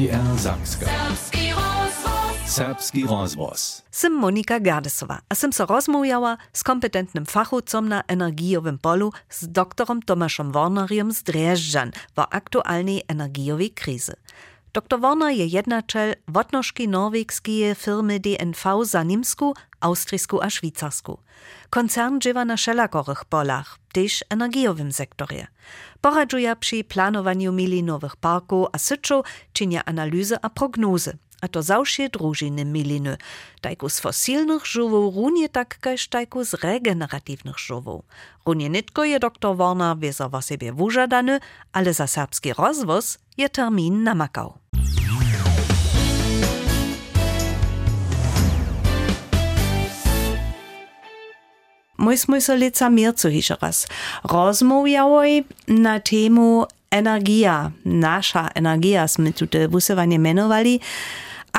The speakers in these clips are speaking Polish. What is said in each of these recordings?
NDR Samska. Serbski rozvoz. Sim Monika Gardesova, a sim so rozmówiała z kompetentnym fachowcom na energijowym polu z doktorem Tomaszem Warneriem z Drieżdżan w aktualnej energijowej krizy. Dr Warner je jednaczel wotnożki norwegskie firmy DNV za Nimsku, Austrijsku a Szwajcarsku. Koncern dziewa na szelakorych polach, też energijowym sektorze. Poradzuje przy planowaniu milinowych parków a syczu, czynia analizy a prognozy a to zawsze drużyny miliny, tajku z fosilnych żywów, runie tak kaž tajku z regeneratywnych żywów. Runie nitko je doktor Warner wieso o siebie wużadany, ale za serbski rozwoz je termin namakał. Myśmy so lica miercu hižo raz rozmówiałoj na temu energia, nasza energia, sme tu te wusywanie menowali,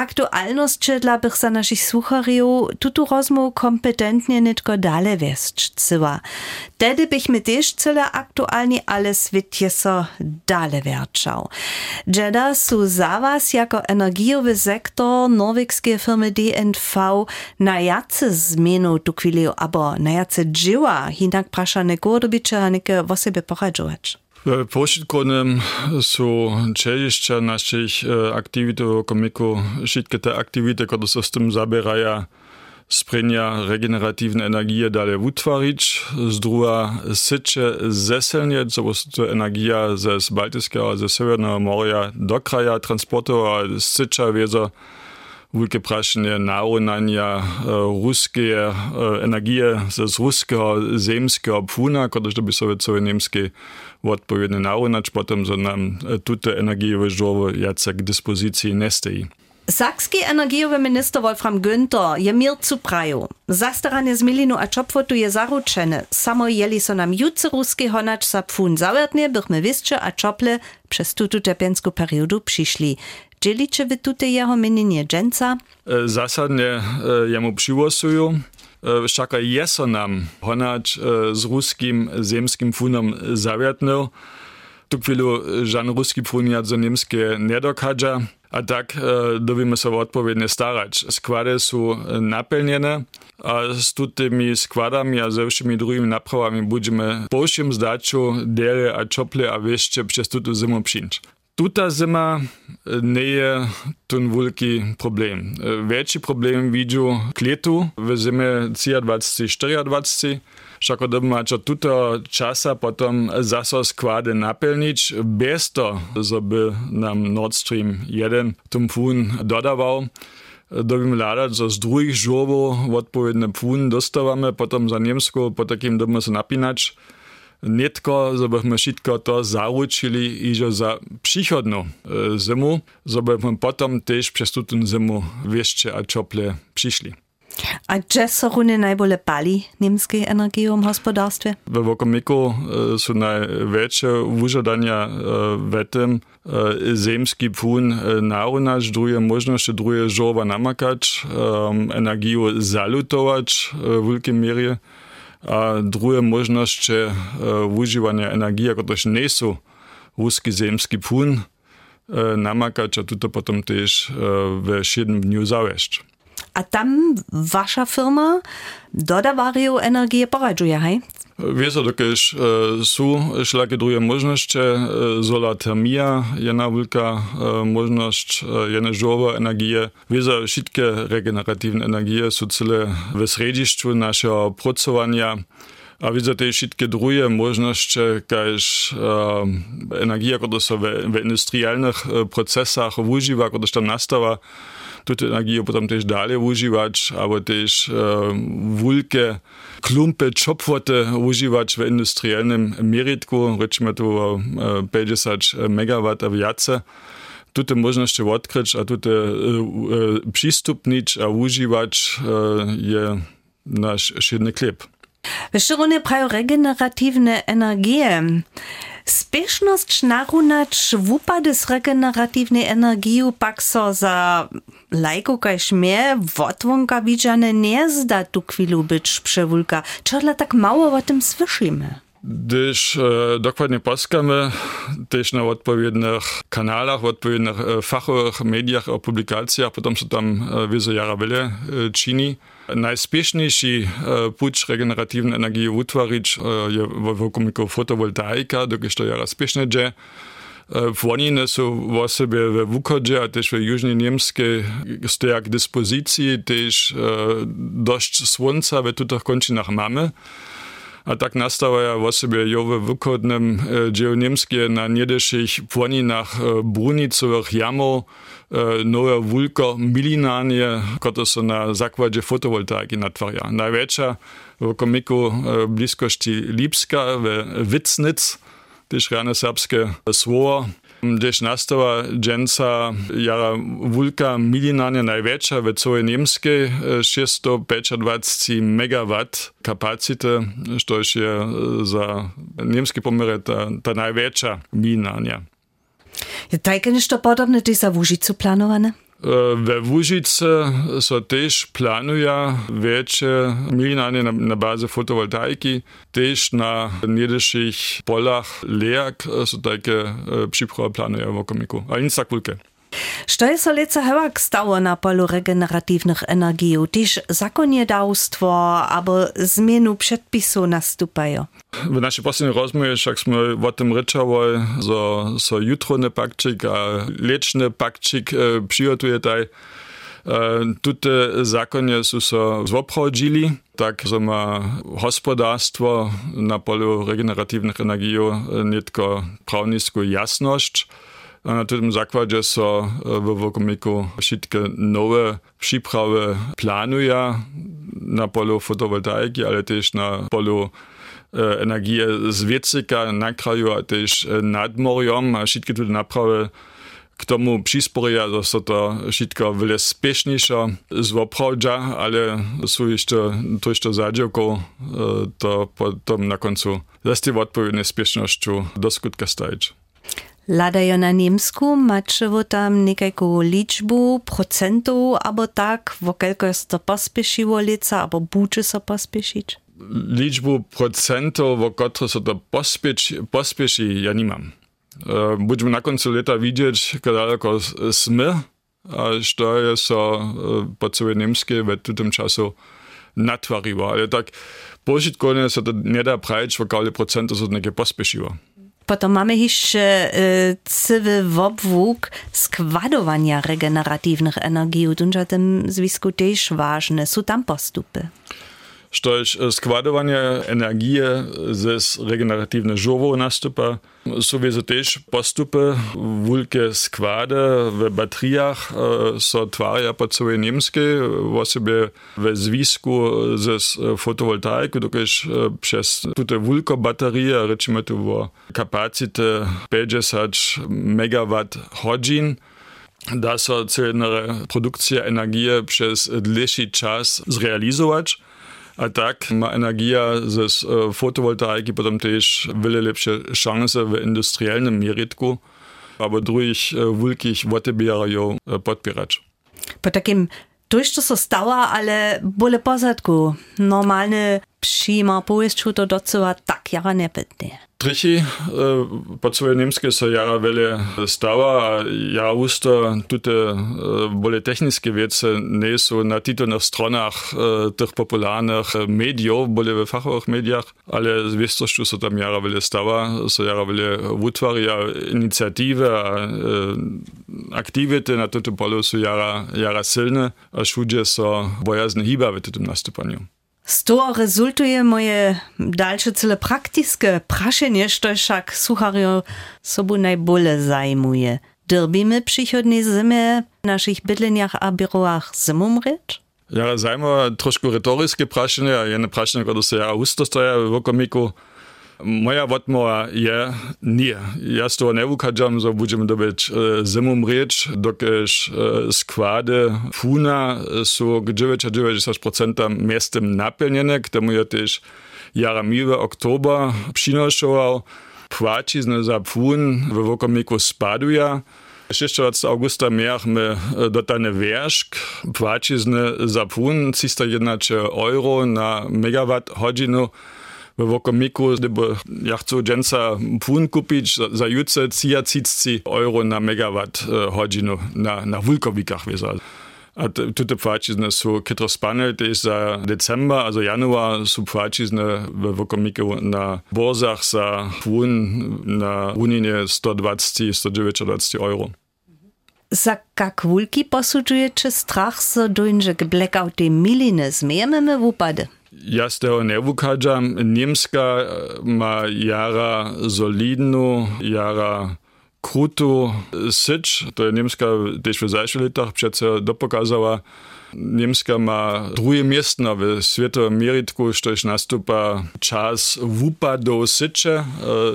Aktualność dla bych za naszych słuchariów tutu rozmów kompetentnie nitko dale wiesć cyła. Tedy bychmy też cyle aktualnie, ale świecie so dale wierczał. Jeda su za was jako energiowy sektor norwegskie firmy DNV na jacy zmienu tu chwili, abo na jacy dzieła, hinak prasza neko dobycze, a neke o sobie. Pošitkonem su čežišća naših aktivity v komiku, všetky te aktivity, ktoré sa s tým zaberaja, sprinja regenerativne energie dalej utvarić, z druga syče zeselnieć, so to energia ze z Baltyckiego, ze Severnego Morja do kraja transportowa, syča wiezo wielkie praszenie narównania ruskie energie z ruskiego ziemskiego płuna, które by sobie całe niemskie odpowiednie narównać, potem, że nam tute energiowe żoły jacek k dyspozycji nie stoi. Sakski energijowy minister Wolfram Günther je mir zu praju. Zastaranie z milinu a czopwotu je zaruczene. Samo jeli so nam juce ruski honacz za pfun zawertnie, bychmy wiscze a czople przez tutu periodu przyszli. Dzielicie wy tutaj jeho mienienie dżęca? Zasadnie jemu przygłosują. Všaka je so nam honacz z ruskim ziemskim funom zawiatnął. Tu chwilu żan ruski fun ja za niemskie nie dokaże. A tak e, dovíme sa odpovedne starać. Składy są napełnione, a z tymi składami a ze wszystkimi drugimi naprawami będziemy po všem zdaczu dere a czople a wieszcze przez tutą zimę przyjść. tuta zima eh, ne je tun veliki problem. Eh, večji problem vidim k letu, v zime 2024, šako da imača tuto časa potem zaso skvade napelnič, bez to, da bi nam Nord Stream 1 tumfun dodaval. Eh, dobimy ladać, że z drugich żłobów odpowiednie płyn dostawamy, potem za niemską, po takim domu się napinać netko, żebyśmy wszystko to zauczyli iż za przychodną e, zimu, żebyśmy potem też przez tę zimu jeszcze a ciople przyszli. A če so rune najbolj pali nemške energije v gospodarstvu? V Vokomiku e, so največje užadanja e, v tem e, zemski pun naunač, druge možnosti, druge žova namakač, energijo zalutovač v veliki meri druge možnost, če e, uživanje energije, kot še niso ruski zemski pun, e, namakača tudi potem tež e, v šedem dnju zavešč. A tam vaša firma dodavarju energije porađuje, hej? Wiesz, dokiż e, są szlakie drugie możliwości, e, solartermia, jedna wielka e, możliwość, e, jedna żowa energia. Wiesz, wszystkie regeneratywne energie są cele w srediszczu naszego pracowania. A widzę też wszystkie drugie możliwości, każ e, energia, która się w, w industrialnych procesach używa, która tam nastawa, energiju potem też dalej używać, albo też e, wielkie klumpy czopwoty używać w industrialnym merytku, rečimy tu o e, 50 MW a więcej. Tute możliwości odkryć, a tute e, e, przystupnić a używać e, je nasz szydny klip. Wyszczególnie prawo regeneratywne energie. Spieszność narunać wupady z regeneratywnej energii pak so za lajku kaž mnie wotwonka widziane nie zda tu chwilu być przewulka. Czego tak mało o tym słyszymy? Gdyż e, dokładnie poskamy też na odpowiednich kanałach, w odpowiednich e, fachowych mediach o publikacjach, potem się tam e, wiele jara wiele e, czyni. Najspieszniejszy e, pucz regeneratywnej energii utworzyć e, je wokół fotowoltaika, dokąd to jara spiesznie dzieje. Woniny są w sobie we Wukodzie, a też w Jużnej Niemskiej stoją k dyspozycji, też dość słońca w tutych kończynach mamy. A tak nastało ja w sobie jo w wykodnym dzieł niemskie na niedeszych płoninach brunicowych jamów nowe wulko milinanie, które są na zakładzie fotowoltaiki natwarja. Największa w komiku bliskości Lipska w Witznitz, też rane serbskie słowo. Gdyż nastała dżęca jara wulka milinanie największa w całej niemskiej 625 MW kapacity, to jest za niemskie pomiary ta, ta największa milinania. Tak jest to podobne też za Łużycu planowane? Eh, v Vužic so tež planuja večje eh, milinanje na, na bazi fotovoltaiki, tež na niedrigších polach lejak eh, so take przypchła plany w okomiku, a nic kulkę. Što je so leca hewak stało na polu regeneratywnych energii? Też zakonodawstwo albo zmienu przepisów nastupają? W naszej poslednej rozmowie sme o tym rečali, so, so jutrony pakčik a lečny pakčik e, přijotuje taj. E, tute zakonie sú so zoprawdzili, tak so ma hospodárstvo na polu regeneratywnych energii netko prawnisku jasność. A na tym zakładzie so w Wokomiku wszystkie nowe przyprawy planuje na polu fotowoltaiki, ale też na polu energije z wiecyka na kraju a też nad morjem a wszystkie te naprawy k tomu przysporia, że so to wszystko wiele spieszniejsze zwoprawdza, ale są jeszcze to jeszcze zadziałko, to potem na końcu zase odpowiednie spiesznością do skutka stajeć. Ladajo na Niemsku, macie vo tam nekajku liczbu, procentów, albo tak, wokelko jest to pospieszyło lica, albo buczy so pospieszyć? Liczbu procentów, o które so to pospieszy, pospieszy, ja nie mam. E, Będziemy na końcu lata widzieć, jak daleko sme, a co jest so po całej niemskiej w tym czasu natwariło. Ale tak, pożytkowanie so to nie da prajeć, w okole procentu so to niekie pospieszyło. Potom mamy jeszcze y, cywy obwóg składowania regeneratywnych energii. Dunja tym związku też ważne. Są tam postupy. Štož eh, skladovanje energije z regenerativne žovo nastupa. So veze tež postupe, vulke sklade v baterijah eh, so tvarja po celej Nemski, osebje v zvisku z eh, fotovoltaiko, dokaj čez tute vulko baterije, rečemo tu v kapacite 50 megawatt hodžin da so celjenere produkcija energije čez dlejši čas zrealizovati. A tak ma energia ze e, fotowoltaiki potem też wiele lepsze szanse w industrialnym mieritku, albo drugich e, wielkich wotebierów e, podpierać. Po takim Tuż to stała, ale bole pozadku. Normalny przyjma powieszczu to doceła tak jara nepytnie. Trichy po swojej niemskie so jara wiele stała, a ja usto tute bole techniskie wiece nie są na titulnych stronach tych popularnych mediów, bole w fachowych mediach, ale z wiestrością so tam jara wiele stała, so jara wiele utwarja inicjatywy, a aktivity na jara, jara silne, a wszędzie są bojazne hiba w toho rezultuje moje dalsze cele praktyczne praszenie, što však słuchario sobu najbole zajmuje. Dyrbimy przychodnej zimy w naszych bydleniach a biurach zimą? Ja, zajmo troszkę retoryckie praszenie, a jedne praszenie, które się ja ustostoja w okomiku, Moja odmowa je nie. Ja z toho nevukadžam, že budeme dobiť e, zimom rieč, dokež e, składy funa sú k 99% miestem naplnené, k tomu je tiež jara miłe oktober przynoszował. Płacizny za fun w wokomiku spaduje. 6. augusta mieliśmy dotany wierzch, płacizny za fun 301 euro na megawatt godzinu w wokomiku, gdyby ja chcę dżęca pun kupić za jutce 30 euro na megawatt godzinu na, na wulkowikach, wie a tutaj płacizny są kitro spane, to jest za december, also januar są płacizny w wokomiku na borzach za pun na uninie 120-129 euro. Za jak wulki posudujecie strach, so dojdzie blackouty miliny, zmiejemy w upady? Ja z tego nie wukadzam. Niemska ma jara solidnu, jara krutu syć. To je Niemska też w zeszłych latach przecież dopokazała. Niemska ma drugie miejsce w światowym meritku, sztoś nastupa czas wupadów sycze,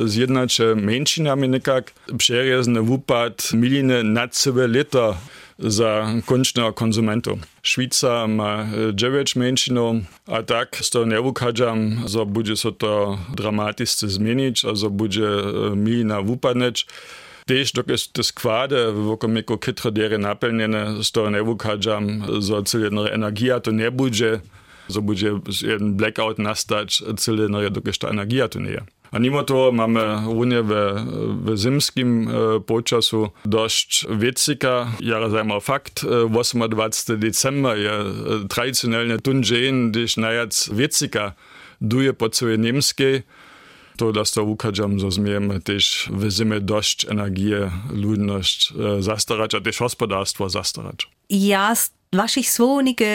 zjednacze mężczyznami nikak. Przerezny wupad miliny na całe lata za kończnego konsumentu. Szwica ma 9 mężczyznów, a tak z tego nie wukadzam, że będzie się to dramatycznie zmienić, a że będzie milina wupadneć. Też dokąd te składy wokół mego kytrodiery napełnione, z tego nie wukadzam, że cała energia to nie będzie, że będzie jeden blackout nastać, cała dokąd ta energia to nie jest. A mimo to mamy runie w, w zimskim e, počasu dość wiecika. Ja zajmę fakt, 28 december je e, tradycjonalnie tun dzień, gdyż najac wiecika duje po całej niemskiej. To das to ukadzam, że zmiemy też w zimie dość energię, ludność e, zastarać, a też gospodarstwo zastarać. Ja z waszych słowników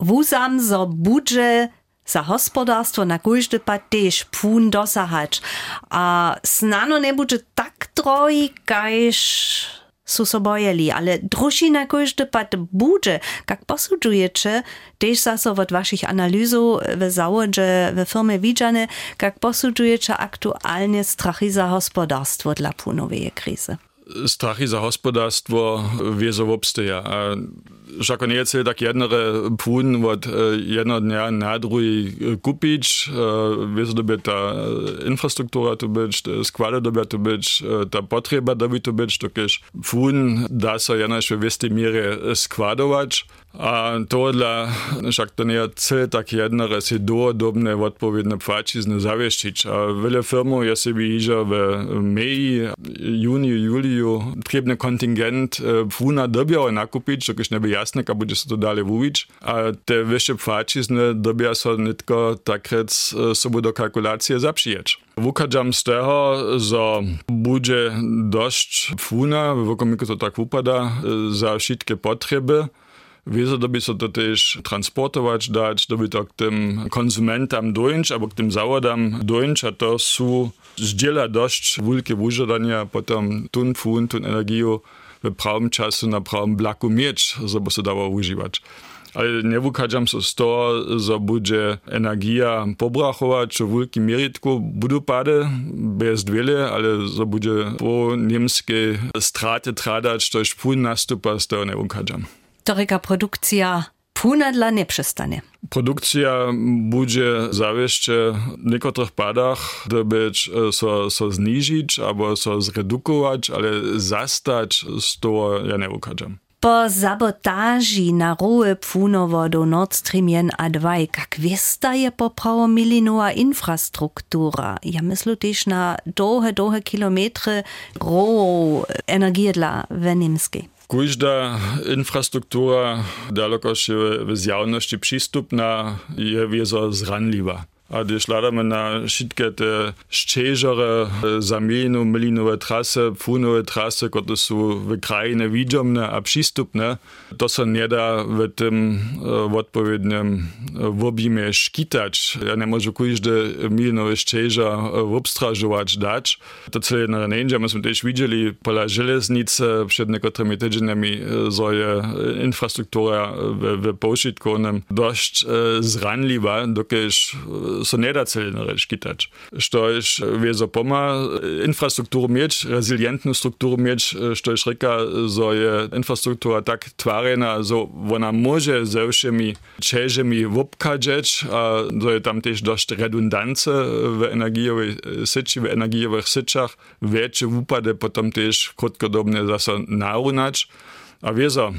wuzam, że budże za hospodarstwo na każdy pad też pun dosahać. A snano nie będzie tak drogi, kajż su so bojeli, ale droższy na każdy pad bude. Jak posudujecie, też zase od waszych analizów w zawodzie, w firmie widziane, jak posudujecie aktualnie strachy za hospodarstwo dla punowej krizy? Strachy za hospodarstwo wieso obstaja. Však nie je tak jednore pun od jedno dnia na druhý kupić, wiedzą dobie ta infrastruktura tu być, składy dobie tu być, ta potrzeba dobie tu być, tokiż pun da się jenoś w wiestej mierze składować, a to dla, však to nie cel tak jednore si dôvodobne odpowiedne płacizny zawieszczyć, a wiele firmów ja sobie idzie w maju, juni, juliu, trebny kontingent puna dobiało nakupić, tokiż nie by jasne, a bude se to dalej mówić, a te wyższe płacizny dobia so nitko takrec sobie do kalkulacji zapřijeć. Wukadzam z tego, że będzie dość puna, w okomiku to tak upada, za wszystkie potrzeby, Wieso doby so to też transportować dać, doby to k tym konsumentom dojąć, albo k tym zawodom dojąć, a to są zdziela dość wielkie wyżadania, potem tun fun, tun energię w prawym czasu na prawym blaku żeby się dało używać. Ale nie wykadzam się z toho, że będzie energia pobrachować w wielkim mieritku. Budu pady, bez wiele, ale że będzie po niemskiej straty tradać, to już pół nastupa, z tego nie wykadzam. Toryka produkcja punadla nie przestanie. Produkcja będzie zawieście w niektórych padach być so, so zniżyć albo so zredukować, ale zastać z toho ja nie ukażę. Po sabotaži na roje pfunovodu Nord Stream 1 a 2, jak wiesta je poprawo milinová infrastruktura. Ja myślę też na długie, długie kilometry roju energie dla Wenimskiej. Każda infrastruktura, daleko się w zjawności przystupna, je wieso zranliwa. A gdy szladamy na wszystkie te szczerzere, zamienu, milinowe trasy, pfunowe trasy, które są w krainie widomne a przystupne, to się nie da w tym w odpowiednim objemie szkitać. Ja nie mogę każdy milinowy szczerze obstrażować dać. To co jedna nie myśmy też widzieli pola żeleznicy przed niektórymi tygodniami, że je infrastruktura w, w pożytku dość zranliwa, dokiż so nedacelenereš skitač. Što iš vezo poma infrastrukturu mieć, rezilientnu strukturu mieć, što iš reka, zo je infrastruktura tak tvarena, zo ona može ze všemi čežemi vopkadžeć, a zo je tam tež došť redundance v energijovej seči, v energijových sečach, väčšie úpade potom tež krátkodobne zase narunať. A wieso,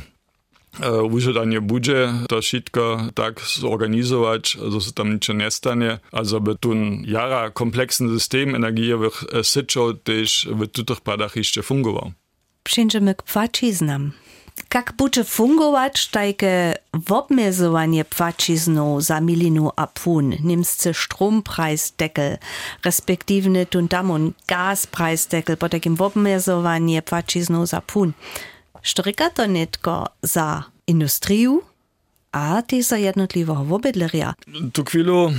używanie budzie to wszystko tak zorganizować, że się tam nic nie stanie, a żeby ten jara kompleksny system energiowych syczów też w tych padach jeszcze fungował. Przyjdziemy k płaciznam. Jak będzie fungować takie obmierzowanie płaciznu za milinu a pun, niemscy strompreisdeckel, respektywnie tun tamun gaspreisdeckel, po takim obmierzowanie płaciznu za pun. Štrikate netko za industrijo, a ty za jednotlivého obydleria. Tu chwilu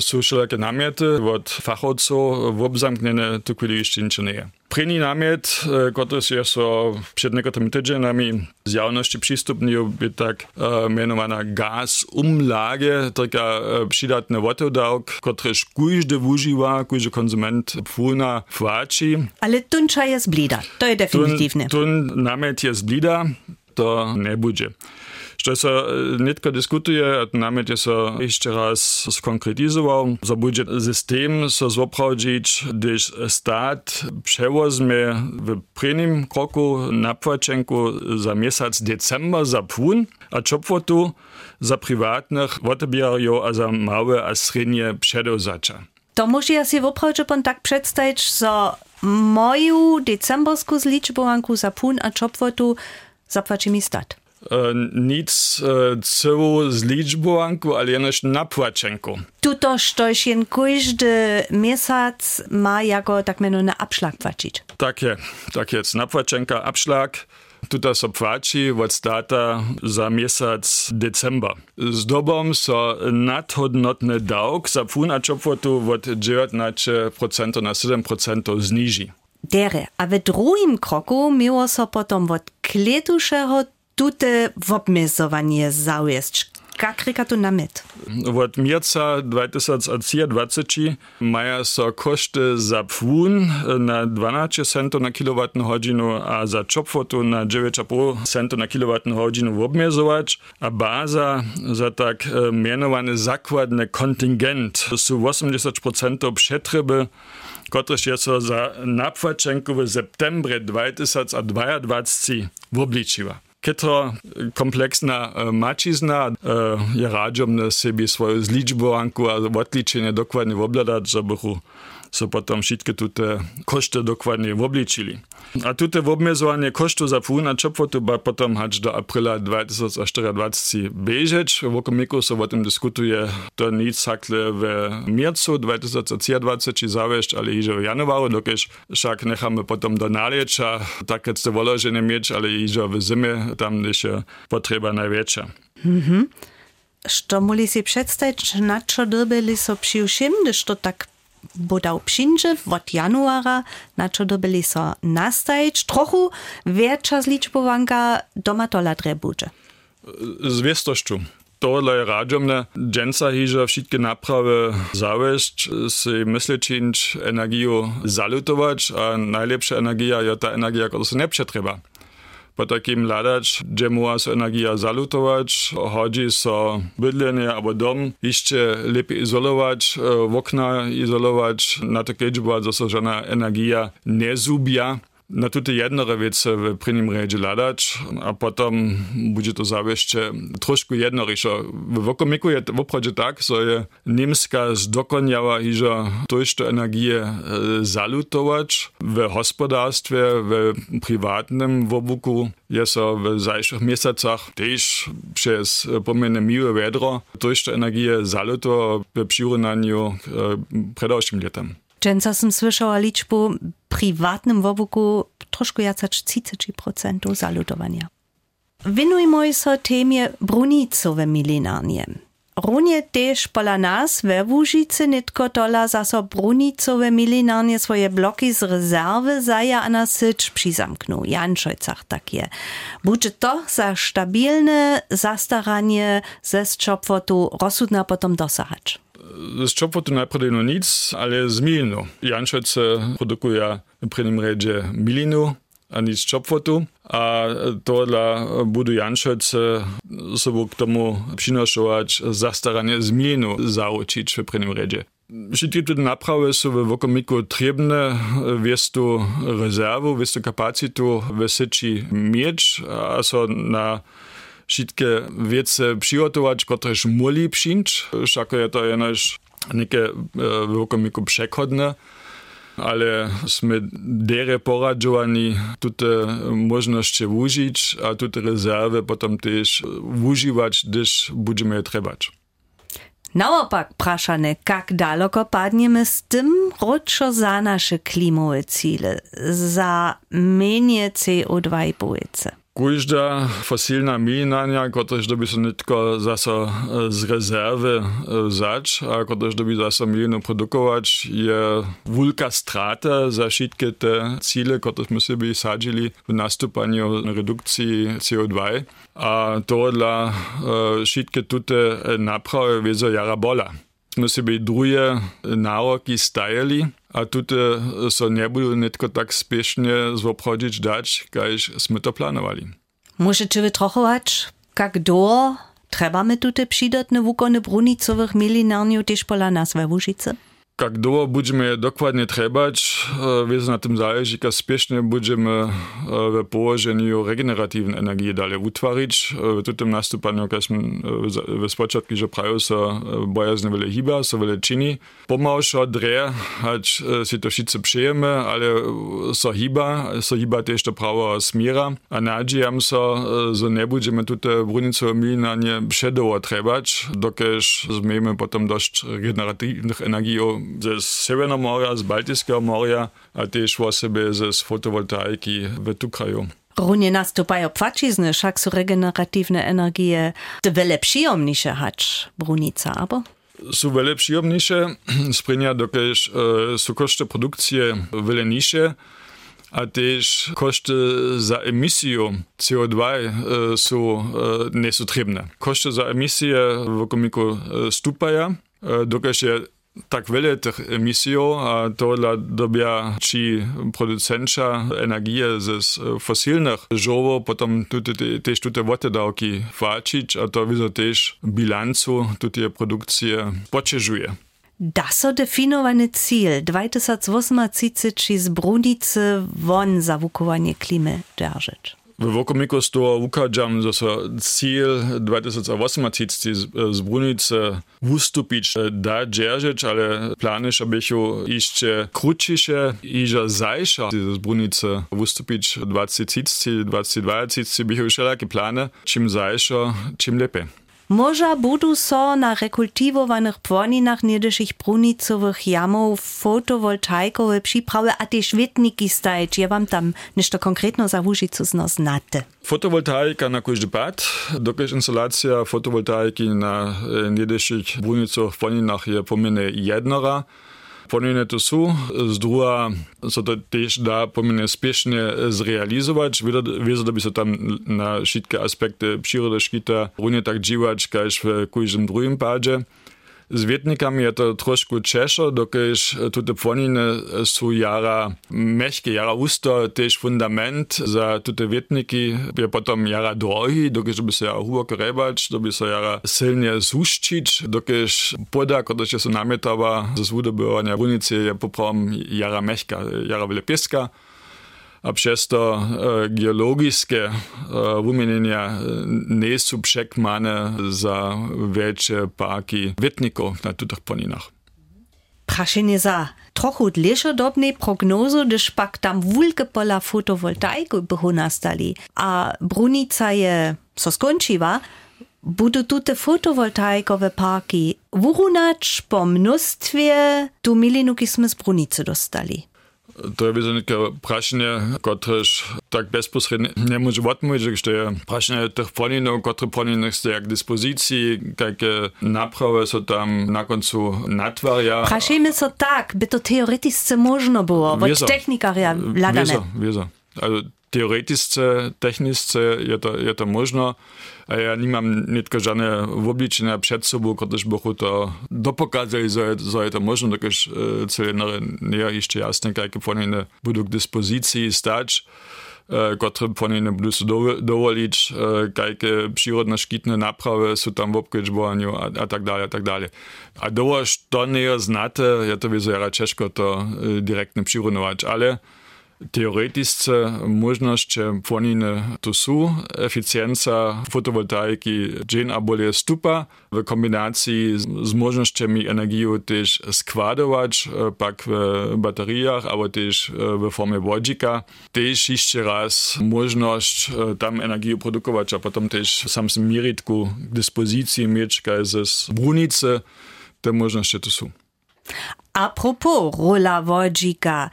są wszelakie namiety od fachowców w obzamknięte tu chwilu jeszcze nic nie. První namiet, który je so przed niektórymi tydzieniami z jawności przystupnił, by tak e, mianowana gaz umlage, taka e, przydatny wotodałk, któryż każdy używa, każdy konsument płuna płaci. Ale tuncza jest blida, to jest definitywne. Tun, tun namiet jest blida, to nie będzie. Što se netko diskutuje, namet je so jeszcze raz skonkretizował, że będzie system so zoprawdzić, gdyż stat przewozmie w prvním kroku na płacenku za miesiąc december za a czopwotu za prywatnych odbierajów a za małe a średnie przedowzacza. To może ja sobie woprawdzie pan tak przedstawić, że moją decemberską zliczbowanku za płyn a czopwotu zapłaci mi stat. Nic całą zliczbowanku, ale jenoś na płacenku. Tuto, štož jen każdy miesiąc ma jako tak na abschlag płacić. Tak je, tak jest. Na płacenka abschlag. Tuta so płaci od stata za miesiąc december. Z dobą so nadhodnotny dałk za pun a czopwotu od 19% na 7% zniży. Dere, a w drugim kroku miło so potom od kletuszego tute obmierzowanie zaujść. Jak ryka tu namit? Od mierca 2023 mają so koszty za płyn na 12 centów na kilowattogodzinę, a za czopwotu na 9,5 centów na kilowattogodzinę obmierzować, a baza za tak mianowany zakładny kontingent są 80% przetrzeby, kotryż jest so za napłacenku w septembrze 2022 obliczyła. Kitro kompleksna mačizna je rađom na sebi svoju zličbovanku a odličenje dokładnie obladać, żeby so potom všetky tute koszty dokładnie obličili. A tute obmierzowanie kosztu za płyn czopwotu ba potom hać do aprila 2024 bežeć. W okomiku so o tym dyskutuje to nic hakle w miercu 2023 zawieść, ale iże w januaru, dokiż však nechamy potom do naliecza, tak jak te wolożenie mieć, ale iże w zimie, tam gdyż potrzeba największa. Mhm. Što muli si na co dobili so přiušim, gdyż to tak bodał przyjdzie od januara, na co dobili so nastajić, trochu większa zliczbowanka doma tola bude. Z wiestością. Tohle je rađomne. Dženca hiža všetky naprave zavešť, si mysličinč energiju zalutować, a najlepsza energia je ta energia, ktorá sa nepřetreba. Po takim ladać, gdzie muła so energia zalutować, chodzi so bydlenie albo dom jeszcze lepiej izolować, okna izolować, na to kiedy była zasożona energia nie zubia. Na tute jednore wiece w prvním redzie ladać, a potom bude to zawieście troszkę jednoriszo. W okomiku je w tak, że je Niemska zdokoniała, że to jeszcze energię zalutować w gospodarstwie, w prywatnym wobuku. Jest w zajszych miesiącach też przez pomienne miłe wiadro to jeszcze energię zalutować w przyrównaniu 8 latem. Dżęca som słyszała liczbu prywatnym wobuku troszkę jacač 30% zalutowania. Winujmy się temie brunicowe milinarnie. Runie też pola nas we nitko tola zaso brunicowe milinarnie swoje bloki z rezerwy zaja a na sycz przyzamknął. Janszojcach takie. Bude to za stabilne zastaranie ze szczopwotu rozsudna potom dosahać. Z czopwotu najpierw no nic, ale z milinu. Janszojce produkuje w prvním redzie milinu, a nic czopwotu, a to dla budu Janšoce sobą k tomu przynoszować zastaranie z milinu zaručić w prvním redzie. Všetky te naprave sú v okomiku trebné viestu rezervu, viestu kapacitu v seči a so na wszystkie wiece przygotować, które muli przyjść. Wszak je to jenoż niekie wykomiku przechodne ale sme dere poradzowani tute możności użyć, a tute rezerwy potem też używać, gdyż będziemy je trzebać. Naopak praszane, jak daleko padniemy z tym, roczo za nasze klimowe cele, za mniej CO2 bójce. kužda, fosilna minanja, kot da bi se netko zaso eh, z rezerve eh, zač, a kot da bi zaso milino produkovač, je vulka strata za šitke te cilje, kot smo se bi sadžili v nastupanju na redukciji CO2. A to dla eh, šitke tute naprave vezo jara bola. Drugie naroki stajali, a tutaj so nie budú netko tak spiešne zobchodzić dać, kajž sme to planowali. Możecie wytrochować, jak do trzeba tutaj przydatne wukony brunicowych milinarniów też pola nas we Łużyce? Jak długo będziemy je dokładnie trzebać, wiesz, na tym zależy, jak spiesznie będziemy w położeniu regeneratywnej energii dalej utworzyć. W tym nastupaniu, jak w spoczatku, że prawie so bojazne wiele hiba, so wiele czyni. Pomałszo dre, choć si to wszyscy przyjemy, ale so hiba, so hiba też to prawo smiera. A nadziejam so, że nie będziemy tutaj brunicowe milinanie przedowo trzebać, dokiż zmiemy potem dość regeneratywnych energii ze Severného morja, z Baltického morja a tiež vo sebe z fotowoltaiky w tu kraju. Runie nastupają płacizny, wszak są regeneratywne energie te wiele przyjemniejsze hać brunica, albo? Są wiele przyjemniejsze, sprynia dokeż e, są koszty produkcji wiele niższe, a też koszty za emisję CO2 e, są e, niesutrzebne. Koszty za emisję w komiku e, stupają, e, dokeż je tak wiele tych emisji, a to dla dobia ci producencja energii z fosilnych żołów, potem tutaj też tutaj wotedałki płacić, a to widzę też bilancu tutaj produkcji pocieszuje. Da so definowany cel 2038 z Brunicy won zawukowanie klimy dzierżyć. W Wokomiku z toho ukážam, že sa cíl 2028 z Brunice vystúpiť dá džeržiť, ale plány, že bychu ešte krutšie i že zajša z Brunice vystúpiť 2030, 2020 bychu všelaké plány, čím zajša, čím lepiej. Może budu so na rekultiwowanych płoninach niedysich brunicowych jamów fotowoltaikowe przyprawy, a też wietniki stajeć. Ja wam tam nešto konkretno za Łużycu zno znate. Fotowoltaika na każdy pad, dokąd instalacja fotowoltaiki na niedysich brunicowych płoninach je pomiędzy jednora, pomenjene to su, zdruga so to tež, da pomenjene spešne zrealizovati, vezo, da bi se tam na šitke aspekte pširode škita, runje tak dživač, kajš v kujžem drugim pađe. Z Wietnikami je to trošku češo, dokež tute płoniny są jara mehkie, jara usto, też fundament za tute Wietniki. Je potom jara drogi, dokež by se jara huboko rebać, to by se jara silnie zuščić, dokež poda, kodež je so namietava ze zvudobywania runicy je poprom jara mehka, jara wiele pieska. a przez to e, geologiczne e, wymienienia nie są przekmane za większe parki wietników na tych poninach. Praszenie za trochu dlejszodobnej prognozu, gdyż pak tam wulke pola fotowoltaiku by nastali, a brunica je so skończyła, Budu tute fotowoltaikowe parki wurunać po mnóstwie tu milinu, kismy z brunicy dostali. To je wiedzę takie praszenie, kotreż tak bezpośrednio nie może odmówić, że je praszenie tych polinów, które poliny są jak dyspozycji, jakie naprawy są tam na końcu natwarja. Prasimy so tak, by to teoretycznie można było, bo technikaria ladane. Wiedzą, wiedzą. Also teoretycznie, technicznie je to, je to można, a ja nie mam nitko żadne obliczenia przed sobą, któreż by to dopokazali, że, że je to można, dokiż e, cele nie jeszcze jasne, jakie powinny będą k dyspozycji stać, e, które powinny będą sobie dowolić, e, jakie przyrodne szkitne naprawy są tam w obkryćbowaniu, a, a tak dalej, a tak dalej. A dołoż to nie znate, ja to wiedzę, ja ciężko to e, direktnie przyrównać, ale teoretyczne możności płoniny tu są. Eficjencja fotowoltaiki dzień abole stupa w kombinacji z, możliwościami energii też składować, pak w bateriach, albo też w formie wodzika. Też jeszcze raz możliwość tam energię produkować, a potem też sam mieritku k dyspozycji mieć, z brunicy, te możliwości tu są. Apropo rola vođika,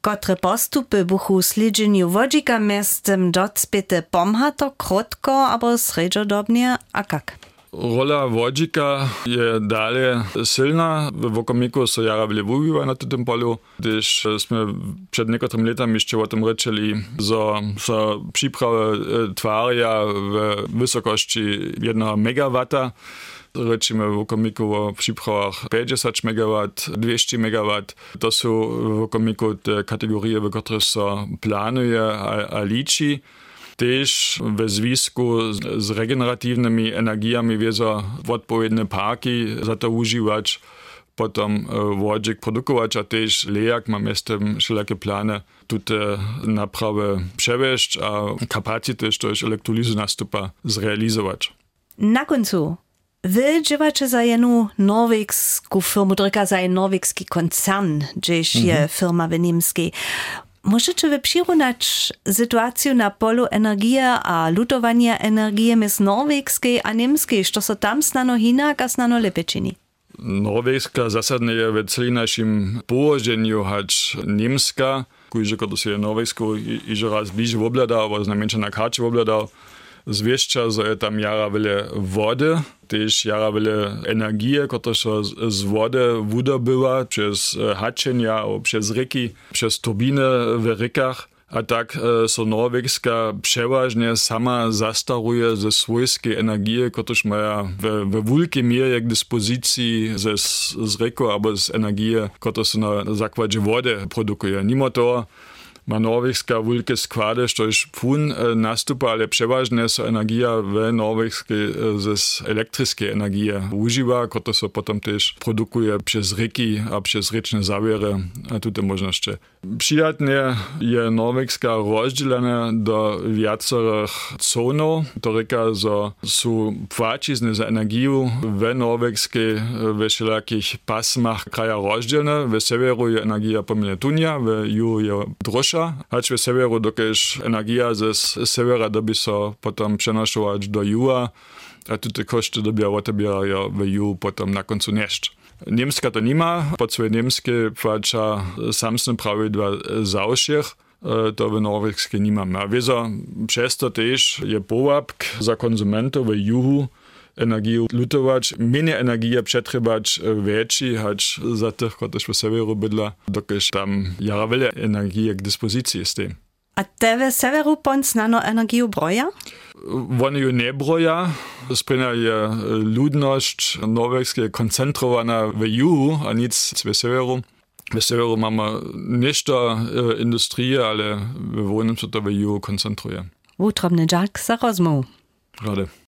kotre postupy buchu sliđenju vođika mestem docpite pomhato, krotko, abo sređodobnije, a kak? Rola Wojcika je dalje silna. V Okomiku so jara vlivljiva na tem polju. Když smo pred nekaterimi letami še o tem rečeli, da so priprave e, tvarja v visokosti 1 megavata. Rečíme v okomiku o přípravách 50 MW, 200 MW. To sú v okomiku te kategorie, v ktorých sa plánuje a, a líči. Tež ve zvisku s regeneratívnymi energiami vieza odpowiedne parky za to užívať, potom wodzik produkować, a też lejak mamy z tym wszelakie plany tutaj naprawy przewieźć, a kapacity też elektrolizy nastupa zrealizować. Na końcu Wy działacie za jedną norwegską firmu, tylko za jeden norwegski koncern, gdzieś mm -hmm. je firma w niemskiej. Możecie wy przyrównać sytuację na polu energii a lutowania energii między norwegskiej a niemskiej, co so tam znano inak a znano lepiej czyni? Norwegska zasadnie je w całym naszym położeniu, choć niemska, kiedy się norwesku iże raz bliżej obladał, albo znamiennie na karcie obladał, zwieścia, że tam jara wiele wody, też jara wiele energii, która z wody wydobyła przez haczenia albo przez rzeki, przez turbiny w rzekach. A tak e, so norwegska przeważnie sama zastaruje ze swojskiej energii, którą mają w, w wielkiej mierze dyspozycji ze, z rzeku albo z energii, która się na zakładzie wody produkuje. Mimo to ma norwegska wielkie składy, to już pun nastupa, ale przeważnie so energia w norweskiej z elektrycznej energii używa, która się potem też produkuje przez rzeki a przez rzeczne zawiery, a tutaj możliwości. Przyjatnie je norwegska rozdzielona do wiacerych zonów, to reka, że są płacizny za energię w norwegskiej w wszelakich pasmach kraja rozdzielne. W severu je energia pomiędzy tunia, w juhu je drosza, boljša, ač v severu, dokaj energija z severa, da bi se potem prenašala do juga, a tudi košte, da bi jo odbijajo v jugu, potem na koncu nešč. Nemska to nima, pod svoje nemske plača samsne pravidla zaušjih. E, to v Norveški nimam. A vezo, često tež je povabk za konzumente v jugu, energiju lutować, mniej energii przetrzymać więcej, choć za tych, którzy w severu bydla, dokiż tam jara wiele energii k dyspozycji jest tym. A te severu pon znano energiju broja? Oni ju nie broja. Sprina je ludność norwegskie koncentrowana w juhu, a nic w severu. W severu mamy nieszto industrie, ale w wolnym się to w juhu koncentruje. Utrobny Jack za. Rady.